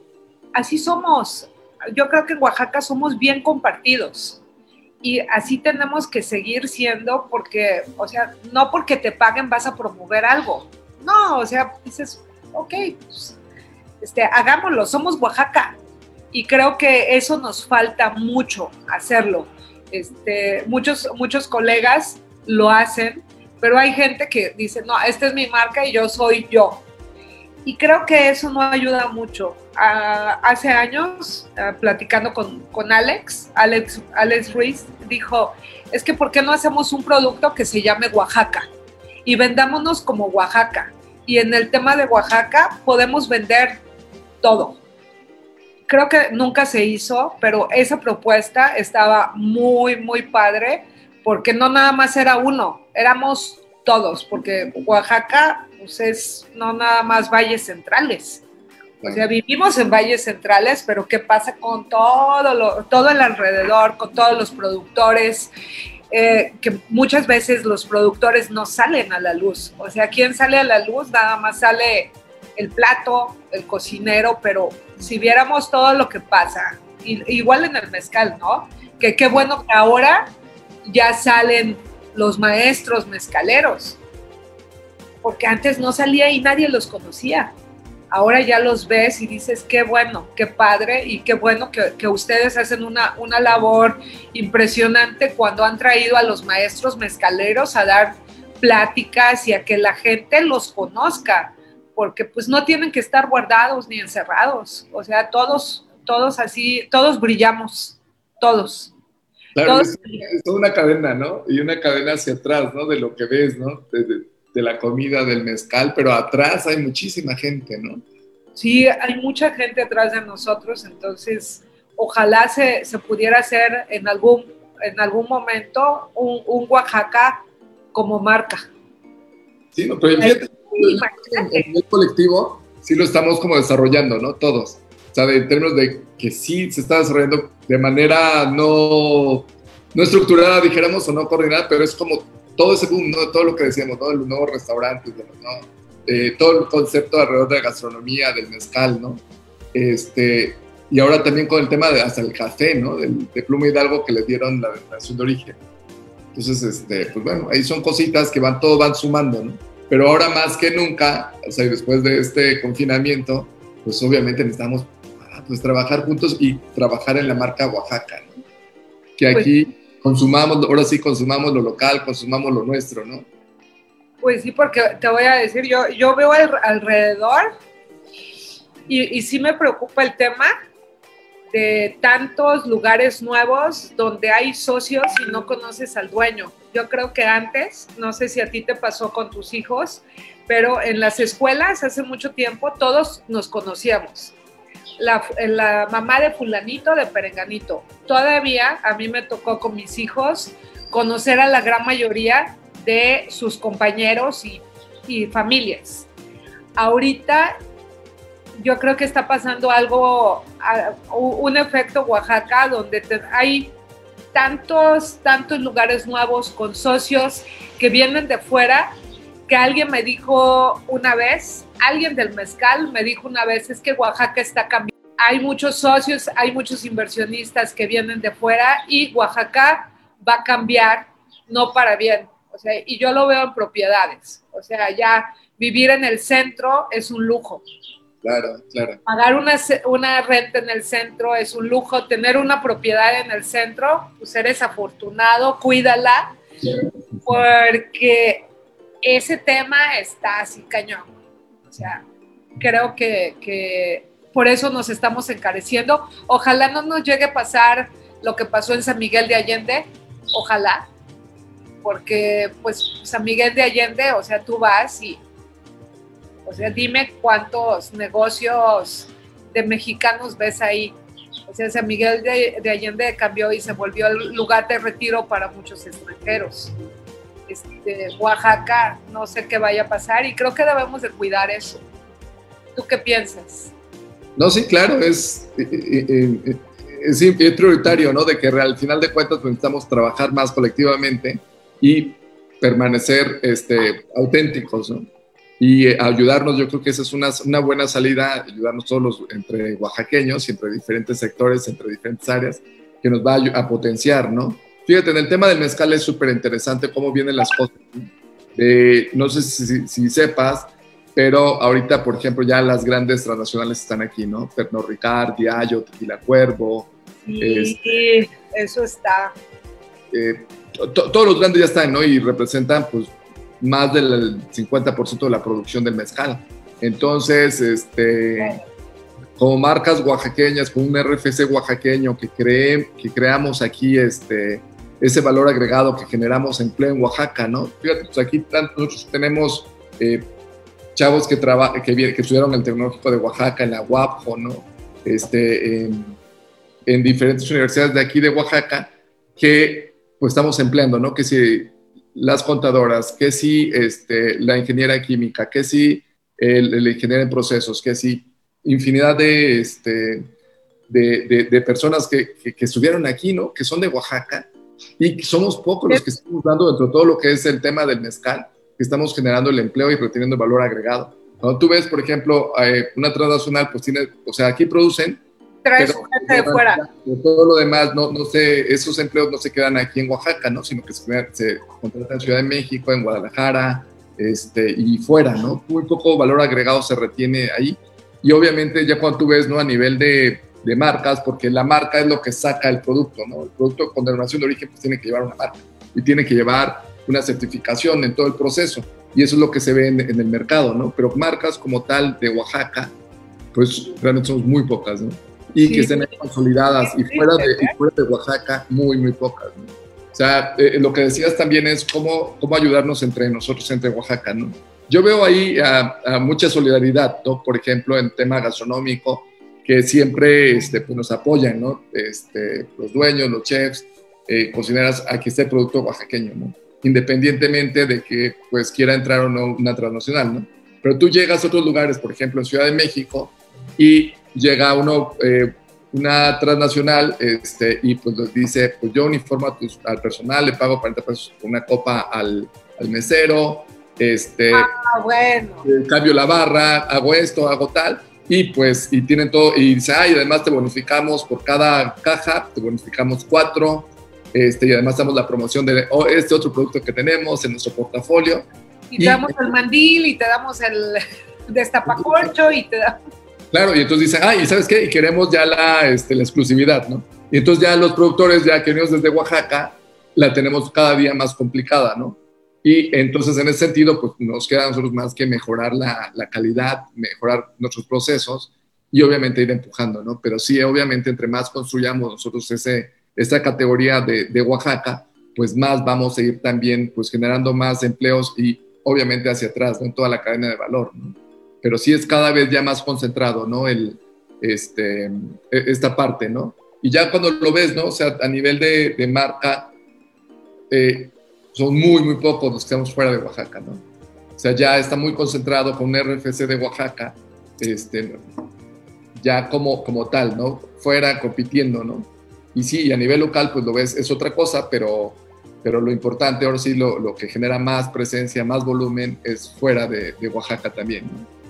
así somos. Yo creo que en Oaxaca somos bien compartidos y así tenemos que seguir siendo porque, o sea, no porque te paguen vas a promover algo. No, o sea, dices, ok, pues, este, hagámoslo, somos Oaxaca, y creo que eso nos falta mucho hacerlo. Este, muchos, muchos colegas lo hacen, pero hay gente que dice, no, esta es mi marca y yo soy yo. Y creo que eso no ayuda mucho. Ah, hace años, ah, platicando con, con, Alex, Alex, Alex Ruiz, dijo, es que ¿por qué no hacemos un producto que se llame Oaxaca? Y vendámonos como Oaxaca. Y en el tema de Oaxaca podemos vender todo creo que nunca se hizo, pero esa propuesta estaba muy, muy padre, porque no nada más era uno, éramos todos, porque Oaxaca pues es no nada más valles centrales. O sea, vivimos en valles centrales, pero ¿qué pasa con todo, lo, todo el alrededor, con todos los productores? Eh, que muchas veces los productores no salen a la luz. O sea, ¿quién sale a la luz? Nada más sale el plato, el cocinero, pero si viéramos todo lo que pasa, igual en el mezcal, ¿no? Que qué bueno que ahora ya salen los maestros mezcaleros, porque antes no salía y nadie los conocía. Ahora ya los ves y dices, qué bueno, qué padre y qué bueno que, que ustedes hacen una, una labor impresionante cuando han traído a los maestros mezcaleros a dar pláticas y a que la gente los conozca porque pues no tienen que estar guardados ni encerrados, o sea, todos, todos así, todos brillamos, todos. Claro, Es, una cadena, ¿no? Y una cadena hacia atrás, ¿no? De lo que ves, ¿no? De, la comida, del mezcal, pero atrás hay muchísima gente, ¿no? Sí, hay mucha gente atrás de nosotros, entonces ojalá se, se pudiera hacer en algún, en algún momento un, un Oaxaca como marca. Sí, no, pero en el colectivo sí lo estamos como desarrollando, ¿no? Todos. O sea, en términos de que sí se está desarrollando de manera no, no estructurada, dijéramos, o no coordinada, pero es como todo ese boom, ¿no? Todo lo que decíamos, ¿no? Los nuevos restaurantes, ¿no? todo el concepto alrededor de la gastronomía, del mezcal, ¿no? Este, y ahora también con el tema de hasta el café, ¿no? de Pluma Hidalgo que le dieron la denominación de origen. Entonces, este, pues bueno, ahí son cositas que van, todo van sumando, ¿no? Pero ahora más que nunca, o sea, después de este confinamiento, pues obviamente necesitamos ah, pues, trabajar juntos y trabajar en la marca Oaxaca, ¿no? Que pues aquí consumamos, ahora sí consumamos lo local, consumamos lo nuestro, ¿no? Pues sí, porque te voy a decir, yo, yo veo alrededor y, sí me preocupa el tema de tantos lugares nuevos donde hay socios y no conoces al dueño. Yo creo que antes, no sé si a ti te pasó con tus hijos, pero en las escuelas hace mucho tiempo todos nos conocíamos. La, mamá de fulanito, de perenganito. Todavía a mí me tocó con mis hijos conocer a la gran mayoría de sus compañeros y, y familias. Ahorita yo creo que está pasando algo, un efecto Oaxaca, donde hay tantos, tantos lugares nuevos con socios que vienen de fuera, que alguien me dijo una vez, alguien del mezcal me dijo una vez, es que Oaxaca está cambiando. Hay muchos socios, hay muchos inversionistas que vienen de fuera y Oaxaca va a cambiar, no para bien. O sea, y yo lo veo en propiedades. O sea, ya vivir en el centro es un lujo. Claro, claro. Pagar una, una renta en el centro es un lujo. Tener una propiedad en el centro, pues eres afortunado, cuídala, porque ese tema está así cañón. O sea, creo que, que por eso nos estamos encareciendo. Ojalá no nos llegue a pasar lo que pasó en San Miguel de Allende, ojalá, porque pues San Miguel de Allende, o sea, tú vas y o sea, dime cuántos negocios de mexicanos ves ahí. O sea, San Miguel de, Allende cambió y se volvió el lugar de retiro para muchos extranjeros. Este, Oaxaca, no sé qué vaya a pasar y creo que debemos de cuidar eso. ¿Tú qué piensas? No, sí, claro, es, eh, eh, eh, es, es prioritario, ¿no? De que al final de cuentas pues, necesitamos trabajar más colectivamente y permanecer este, auténticos, ¿no? y ayudarnos, yo creo que esa es una, una, buena salida, ayudarnos todos los, entre oaxaqueños y entre diferentes sectores, entre diferentes áreas, que nos va a, potenciar, ¿no? Fíjate, en el tema del mezcal es súper interesante cómo vienen las cosas. no sé si, si, sepas, pero ahorita, por ejemplo, ya las grandes transnacionales están aquí, ¿no? Pernod Ricard, Diallo, Tequila Cuervo. Sí, este, eso está. Eh, todos los grandes ya están, ¿no? Y representan, pues, más del 50% de la producción del mezcal. Entonces, este, como marcas oaxaqueñas, con un RFC oaxaqueño que, cree, que creamos aquí este, ese valor agregado que generamos empleo en Oaxaca, ¿no? Fíjate, pues aquí nosotros tenemos eh, chavos que, que, que estudiaron el Tecnológico de Oaxaca, en la UAPJO, ¿no? Este, en, en diferentes universidades de aquí de Oaxaca, que pues estamos empleando, ¿no? Que si las contadoras, que si este, la ingeniera química, que si el, el, ingeniero en procesos, que si infinidad de, este, de, personas que, que, estuvieron aquí, ¿no? Que son de Oaxaca y somos pocos los que estamos dando dentro de todo lo que es el tema del mezcal, que estamos generando el empleo y reteniendo el valor agregado. Cuando tú ves, por ejemplo, eh, una transnacional, pues tiene, o sea, aquí producen trae su gente de fuera. Todo lo demás, no, no sé, esos empleos no se quedan aquí en Oaxaca, ¿no? Sino que se, se contratan en Ciudad de México, en Guadalajara, este, y fuera, ¿no? Muy poco valor agregado se retiene ahí. Y obviamente ya cuando tú ves, ¿no? A nivel de, de marcas, porque la marca es lo que saca el producto, ¿no? El producto con denominación de origen pues tiene que llevar una marca y tiene que llevar una certificación en todo el proceso. Y eso es lo que se ve en, en el mercado, ¿no? Pero marcas como tal de Oaxaca, pues realmente somos muy pocas, ¿no? y que estén consolidadas y fuera, de, fuera de Oaxaca muy, muy pocas. O sea, eh, lo que decías también es cómo, cómo ayudarnos entre nosotros, entre Oaxaca, ¿no? Yo veo ahí a, mucha solidaridad, ¿no? Por ejemplo, en tema gastronómico, que siempre este, pues nos apoyan, ¿no? Este, los dueños, los chefs, eh, cocineras, a que esté producto oaxaqueño, ¿no? Independientemente de que pues quiera entrar o no una transnacional, ¿no? Pero tú llegas a otros lugares, por ejemplo, en Ciudad de México, y llega uno, eh, una transnacional, este, y pues les dice, pues yo uniformo al personal, le pago 40 pesos una copa al, al mesero, este, ah, bueno. Eh, cambio la barra, hago esto, hago tal, y pues, y tienen todo, y dice, ay, además te bonificamos por cada caja, te bonificamos cuatro, este, y además damos la promoción de oh, este otro producto que tenemos en nuestro portafolio. Y te damos el mandil, y te damos el [laughs] destapacorcho, y te damos... Claro, y entonces dicen, ay, ¿sabes qué? Y queremos ya la, este, la exclusividad, ¿no? Y entonces ya los productores, ya que venimos desde Oaxaca, la tenemos cada día más complicada, ¿no? Y entonces en ese sentido, pues nos queda a nosotros más que mejorar la, la calidad, mejorar nuestros procesos y obviamente ir empujando, ¿no? Pero sí, obviamente, entre más construyamos nosotros ese, esta categoría de, de, Oaxaca, pues más vamos a ir también pues generando más empleos y obviamente hacia atrás, ¿no? En toda la cadena de valor, ¿no? Pero sí es cada vez ya más concentrado, ¿no? El, este, e, esta parte, ¿no? Y ya cuando lo ves, ¿no? O sea, a nivel de, de marca, eh, son muy, muy pocos los que estamos fuera de Oaxaca, ¿no? O sea, ya está muy concentrado con RFC de Oaxaca, este, ya como, como tal, ¿no? Fuera compitiendo, ¿no? Y sí, a nivel local, pues lo ves, es otra cosa, pero, pero lo importante, ahora sí, lo, lo que genera más presencia, más volumen, es fuera de, Oaxaca también, ¿no?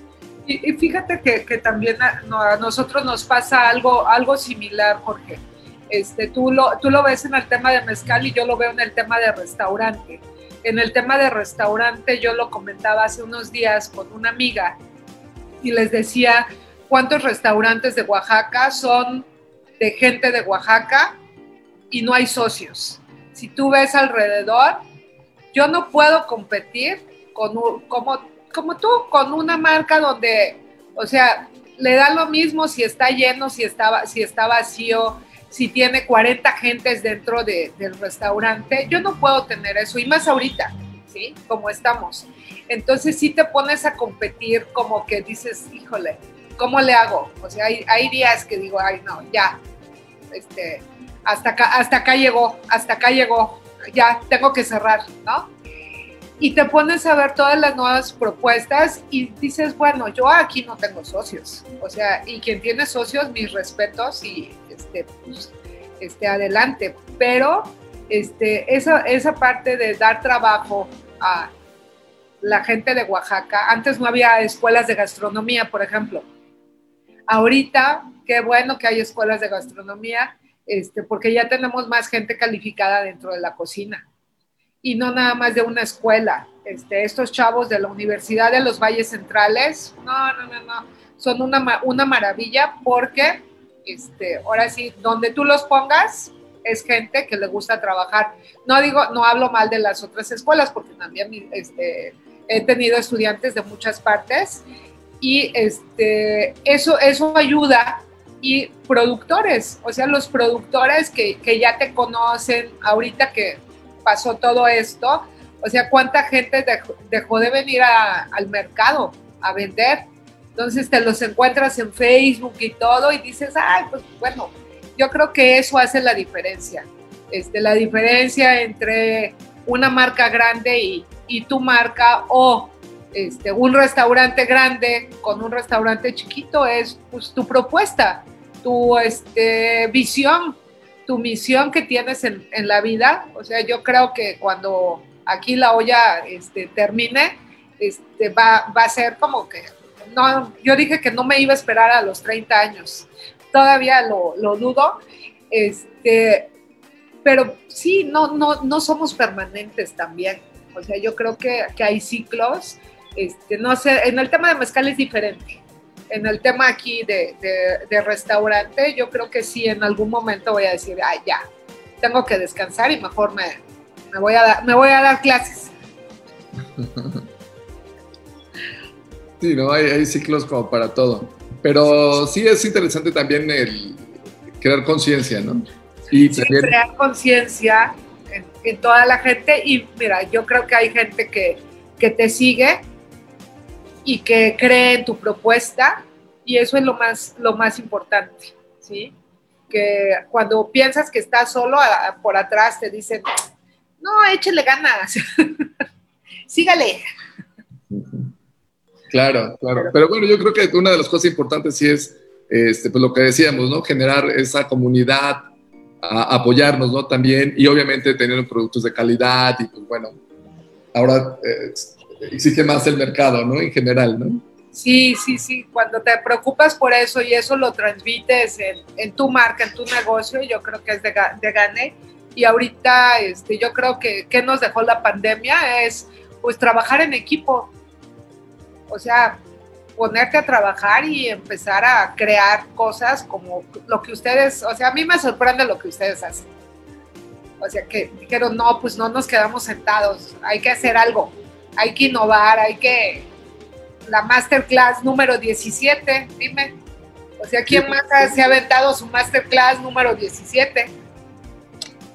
Y, fíjate que, que también a, nosotros nos pasa algo, algo similar, Jorge. Este, tú, lo, ves en el tema de mezcal y yo lo veo en el tema de restaurante. En el tema de restaurante yo lo comentaba hace unos días con una amiga y les decía, cuántos restaurantes de Oaxaca son de gente de Oaxaca y no hay socios. Si tú ves alrededor, yo no puedo competir con como, como tú, con una marca donde, o sea, le da lo mismo si está lleno, si está, si está vacío, si tiene 40 gentes dentro de, del restaurante. Yo no puedo tener eso, y más ahorita, ¿sí? Como estamos. Entonces sí te pones a competir como que dices, híjole, ¿cómo le hago? O sea, hay, hay días que digo, ay, no, ya, este, hasta acá, hasta acá llegó, hasta acá llegó, ya tengo que cerrar, ¿no? Y te pones a ver todas las nuevas propuestas y dices, bueno, yo aquí no tengo socios, o sea, y quien tiene socios, mis respetos y este, pues, este adelante, pero este, esa, esa parte de dar trabajo a la gente de Oaxaca, antes no había escuelas de gastronomía, por ejemplo, Ahorita, qué bueno que hay escuelas de gastronomía, este, porque ya tenemos más gente calificada dentro de la cocina. Y no nada más de una escuela. Este, estos chavos de la Universidad de los Valles Centrales, no, no, no, no, son una, una maravilla porque, este, ahora sí, donde tú los pongas, es gente que le gusta trabajar. No digo, no hablo mal de las otras escuelas, porque también este, he tenido estudiantes de muchas partes y este, eso, eso ayuda y productores, o sea, los productores que, que, ya te conocen ahorita que pasó todo esto, o sea, cuánta gente dejó, dejó de venir al mercado a vender. Entonces te los encuentras en Facebook y todo y dices, ay, pues bueno, yo creo que eso hace la diferencia. Este, la diferencia entre una marca grande y, y tu marca o este, un restaurante grande con un restaurante chiquito es pues, tu propuesta, tu este, visión, tu misión que tienes en, en, la vida. O sea, yo creo que cuando aquí la olla este, termine, este, va, va a ser como que, no, yo dije que no me iba a esperar a los 30 años, todavía lo, lo dudo, este, pero sí, no, no, no somos permanentes también. O sea, yo creo que, que hay ciclos este, no sé, en el tema de mezcal es diferente. En el tema aquí de, de, de, restaurante, yo creo que sí, en algún momento voy a decir, ah, ya, tengo que descansar y mejor me, me, voy, a dar, me voy a dar clases. Sí, ¿no? Hay, hay, ciclos como para todo. Pero sí es interesante también el crear conciencia, ¿no? Y sí, también... crear conciencia en, en, toda la gente. Y mira, yo creo que hay gente que, que te sigue y que cree en tu propuesta y eso es lo más, lo más importante, ¿sí? Que cuando piensas que estás solo, a, por atrás te dicen, no, échale ganas, [laughs] sígale. Claro, claro. Pero bueno, yo creo que una de las cosas importantes sí es este, pues lo que decíamos, ¿no? Generar esa comunidad, a, apoyarnos, ¿no? También, y obviamente tener productos de calidad y pues bueno, ahora eh, exige más el mercado, ¿no? En general, ¿no? Sí, sí, sí. Cuando te preocupas por eso y eso lo transmites en, en tu marca, en tu negocio, yo creo que es de, de gane. Y ahorita, este, yo creo que, que nos dejó la pandemia es, pues, trabajar en equipo. O sea, ponerte a trabajar y empezar a crear cosas como lo que ustedes, o sea, a mí me sorprende lo que ustedes hacen. O sea, que dijeron, no, pues no nos quedamos sentados, hay que hacer algo, hay que innovar, hay que... La masterclass número 17, dime. O sea, ¿quién más se ha aventado su masterclass número 17?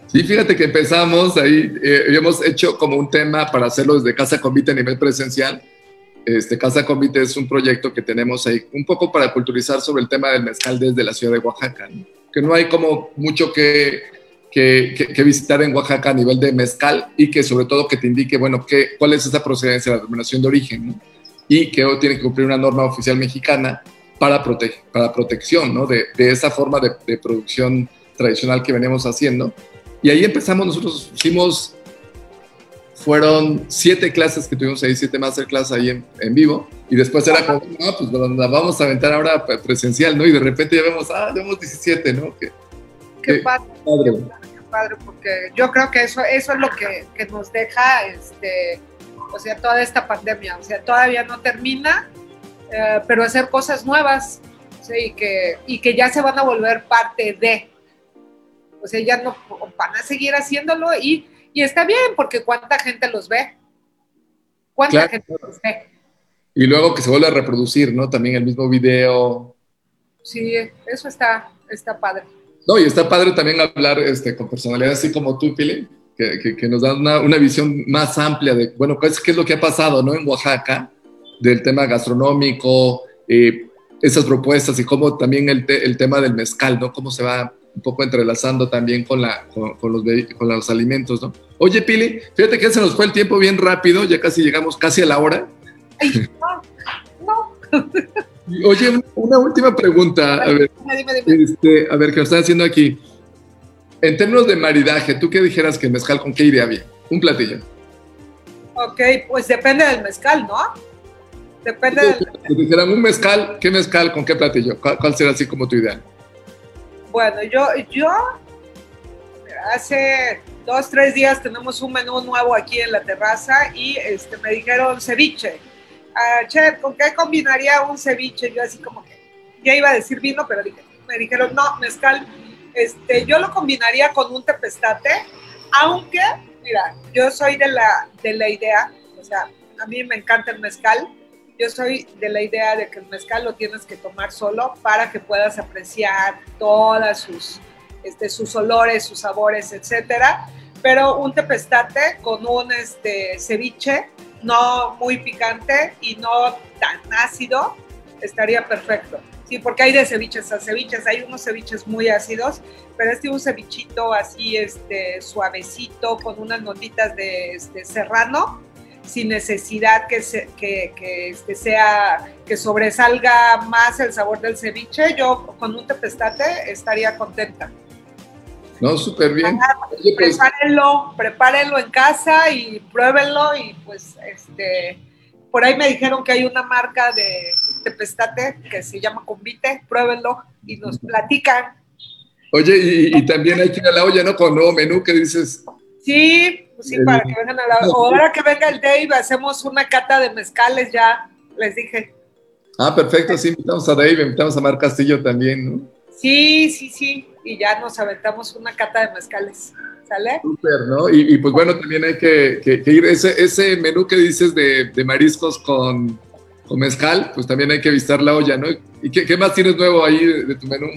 Sí, fíjate que empezamos ahí, eh, hemos hecho como un tema para hacerlo desde Casa Convite a nivel presencial. Este, Casa Convite es un proyecto que tenemos ahí un poco para culturizar sobre el tema del mezcal desde la ciudad de Oaxaca, que no hay como mucho que, que, que, visitar en Oaxaca a nivel de mezcal y que sobre todo que te indique, bueno, qué, cuál es esa procedencia, la denominación de origen, ¿no? y que tiene que cumplir una norma oficial mexicana para, prote para protección ¿no? de, de, esa forma de, de, producción tradicional que venimos haciendo. Y ahí empezamos, nosotros hicimos, fueron siete clases que tuvimos ahí, siete masterclass ahí en, en vivo, y después era como, no, pues la vamos a aventar ahora presencial, ¿no? Y de repente ya vemos, ah, tenemos 17, ¿no? Qué, qué, padre, padre. Qué, padre, porque yo creo que eso, eso es lo que, que nos deja, este, o sea, toda esta pandemia, o sea, todavía no termina, eh, pero hacer cosas nuevas ¿sí? y, que, y que ya se van a volver parte de. O sea, ya no van a seguir haciéndolo y, y está bien, porque cuánta gente los ve. ¿Cuánta claro. gente los ve? Y luego que se vuelve a reproducir, ¿no? También el mismo video. Sí, eso está, está padre. No, y está padre también hablar este, con personalidades así como tú, Pili, que, que, que, nos dan una, una, visión más amplia de, bueno, ¿qué es, qué es lo que ha pasado, ¿no? En Oaxaca del tema gastronómico, eh, esas propuestas y cómo también el, te, el, tema del mezcal, ¿no? Cómo se va un poco entrelazando también con, la, con, con, los, con los alimentos, ¿no? Oye, Pili, fíjate que se nos fue el tiempo bien rápido, ya casi llegamos casi a la hora. Ay, no, no. Oye, una última pregunta. A ver, dime, dime. Este, a ver, ¿qué nos están haciendo aquí? En términos de maridaje, ¿tú qué dijeras que el mezcal con qué iría bien? Un platillo. Ok, pues depende del mezcal, ¿no? Depende del... Si dijeran un mezcal, ¿qué mezcal con qué platillo? ¿Cuál, cuál será así como tu ideal? Bueno, yo, yo hace dos, tres días tenemos un menú nuevo aquí en la terraza y este, me dijeron ceviche. Uh, che, ¿con qué combinaría un ceviche? Yo así como que ya iba a decir vino, pero me dijeron, no, mezcal. Este, yo lo combinaría con un tepestate, aunque, mira, yo soy de la, de la idea, o sea, a mí me encanta el mezcal, yo soy de la idea de que el mezcal lo tienes que tomar solo para que puedas apreciar todas sus, este, sus olores, sus sabores, etcétera. Pero un tepestate con un este, ceviche no muy picante y no tan ácido estaría perfecto. Sí, porque hay de ceviches a ceviches, hay unos ceviches muy ácidos, pero este un cevichito así este, suavecito con unas notitas de este, serrano, sin necesidad que, se, que, que este sea que sobresalga más el sabor del ceviche, yo con un tepestate estaría contenta. No, súper bien. Oye, pues, prepárenlo, prepárenlo en casa y pruébenlo y pues este por ahí me dijeron que hay una marca de tepestate que se llama Convite, pruébenlo y nos platican. Oye, y, y también hay que ir a la olla, ¿no? Con nuevo menú que dices. Sí, pues sí, para que vengan a la Ahora que venga el Dave, hacemos una cata de mezcales ya, les dije. Ah, perfecto, sí, invitamos a Dave, invitamos a Mar Castillo también, ¿no? Sí, sí, sí, y ya nos aventamos una cata de mezcales, ¿sale? Súper, ¿no? Y, y, pues bueno, también hay que, que, que ir, ese, ese, menú que dices de, de mariscos con, con, mezcal, pues también hay que visitar la olla, ¿no? ¿Y qué, qué más tienes nuevo ahí de, de tu menú?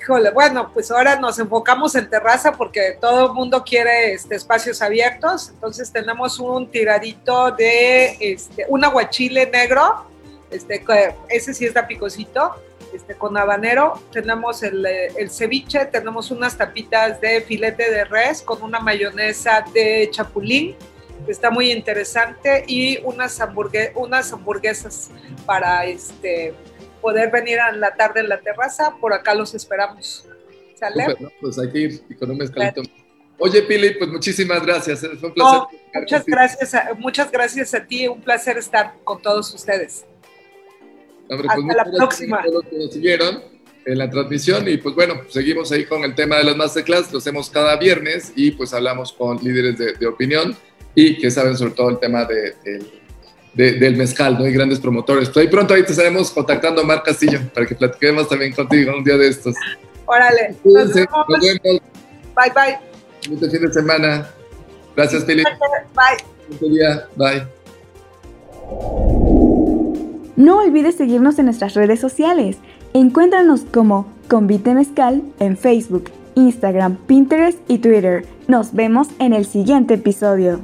Híjole, bueno, pues ahora nos enfocamos en terraza porque todo el mundo quiere este, espacios abiertos. Entonces tenemos un tiradito de este, un aguachile negro, este, ese sí está picosito, este, con habanero. Tenemos el, el, ceviche, tenemos unas tapitas de filete de res con una mayonesa de chapulín, que está muy interesante, y unas, hamburgue unas hamburguesas para este poder venir a la tarde en la terraza, por acá los esperamos. ¿Sale? Super, ¿no? Pues hay que ir con un mezcalito. Claro. Oye, Pili, pues muchísimas gracias. Fue un placer. No, muchas gracias, a, muchas gracias a ti. Un placer estar con todos ustedes. Hombre, pues Hasta la próxima. A todos los que nos siguieron en la transmisión y pues bueno, seguimos ahí con el tema de las masterclass, lo hacemos cada viernes y pues hablamos con líderes de, de opinión y que saben sobre todo el tema de, de de, del mezcal, ¿no? Y grandes promotores. Pues ahí pronto ahí te estaremos contactando a Mar Castillo para que platiquemos también contigo un día de estos. Órale. Nos vemos. Nos vemos. Bye, bye. Bonito fin de semana. Gracias, Pili. Bye. Buen día. Bye. No olvides seguirnos en nuestras redes sociales. Encuéntranos como Convite Mezcal en Facebook, Instagram, Pinterest y Twitter. Nos vemos en el siguiente episodio.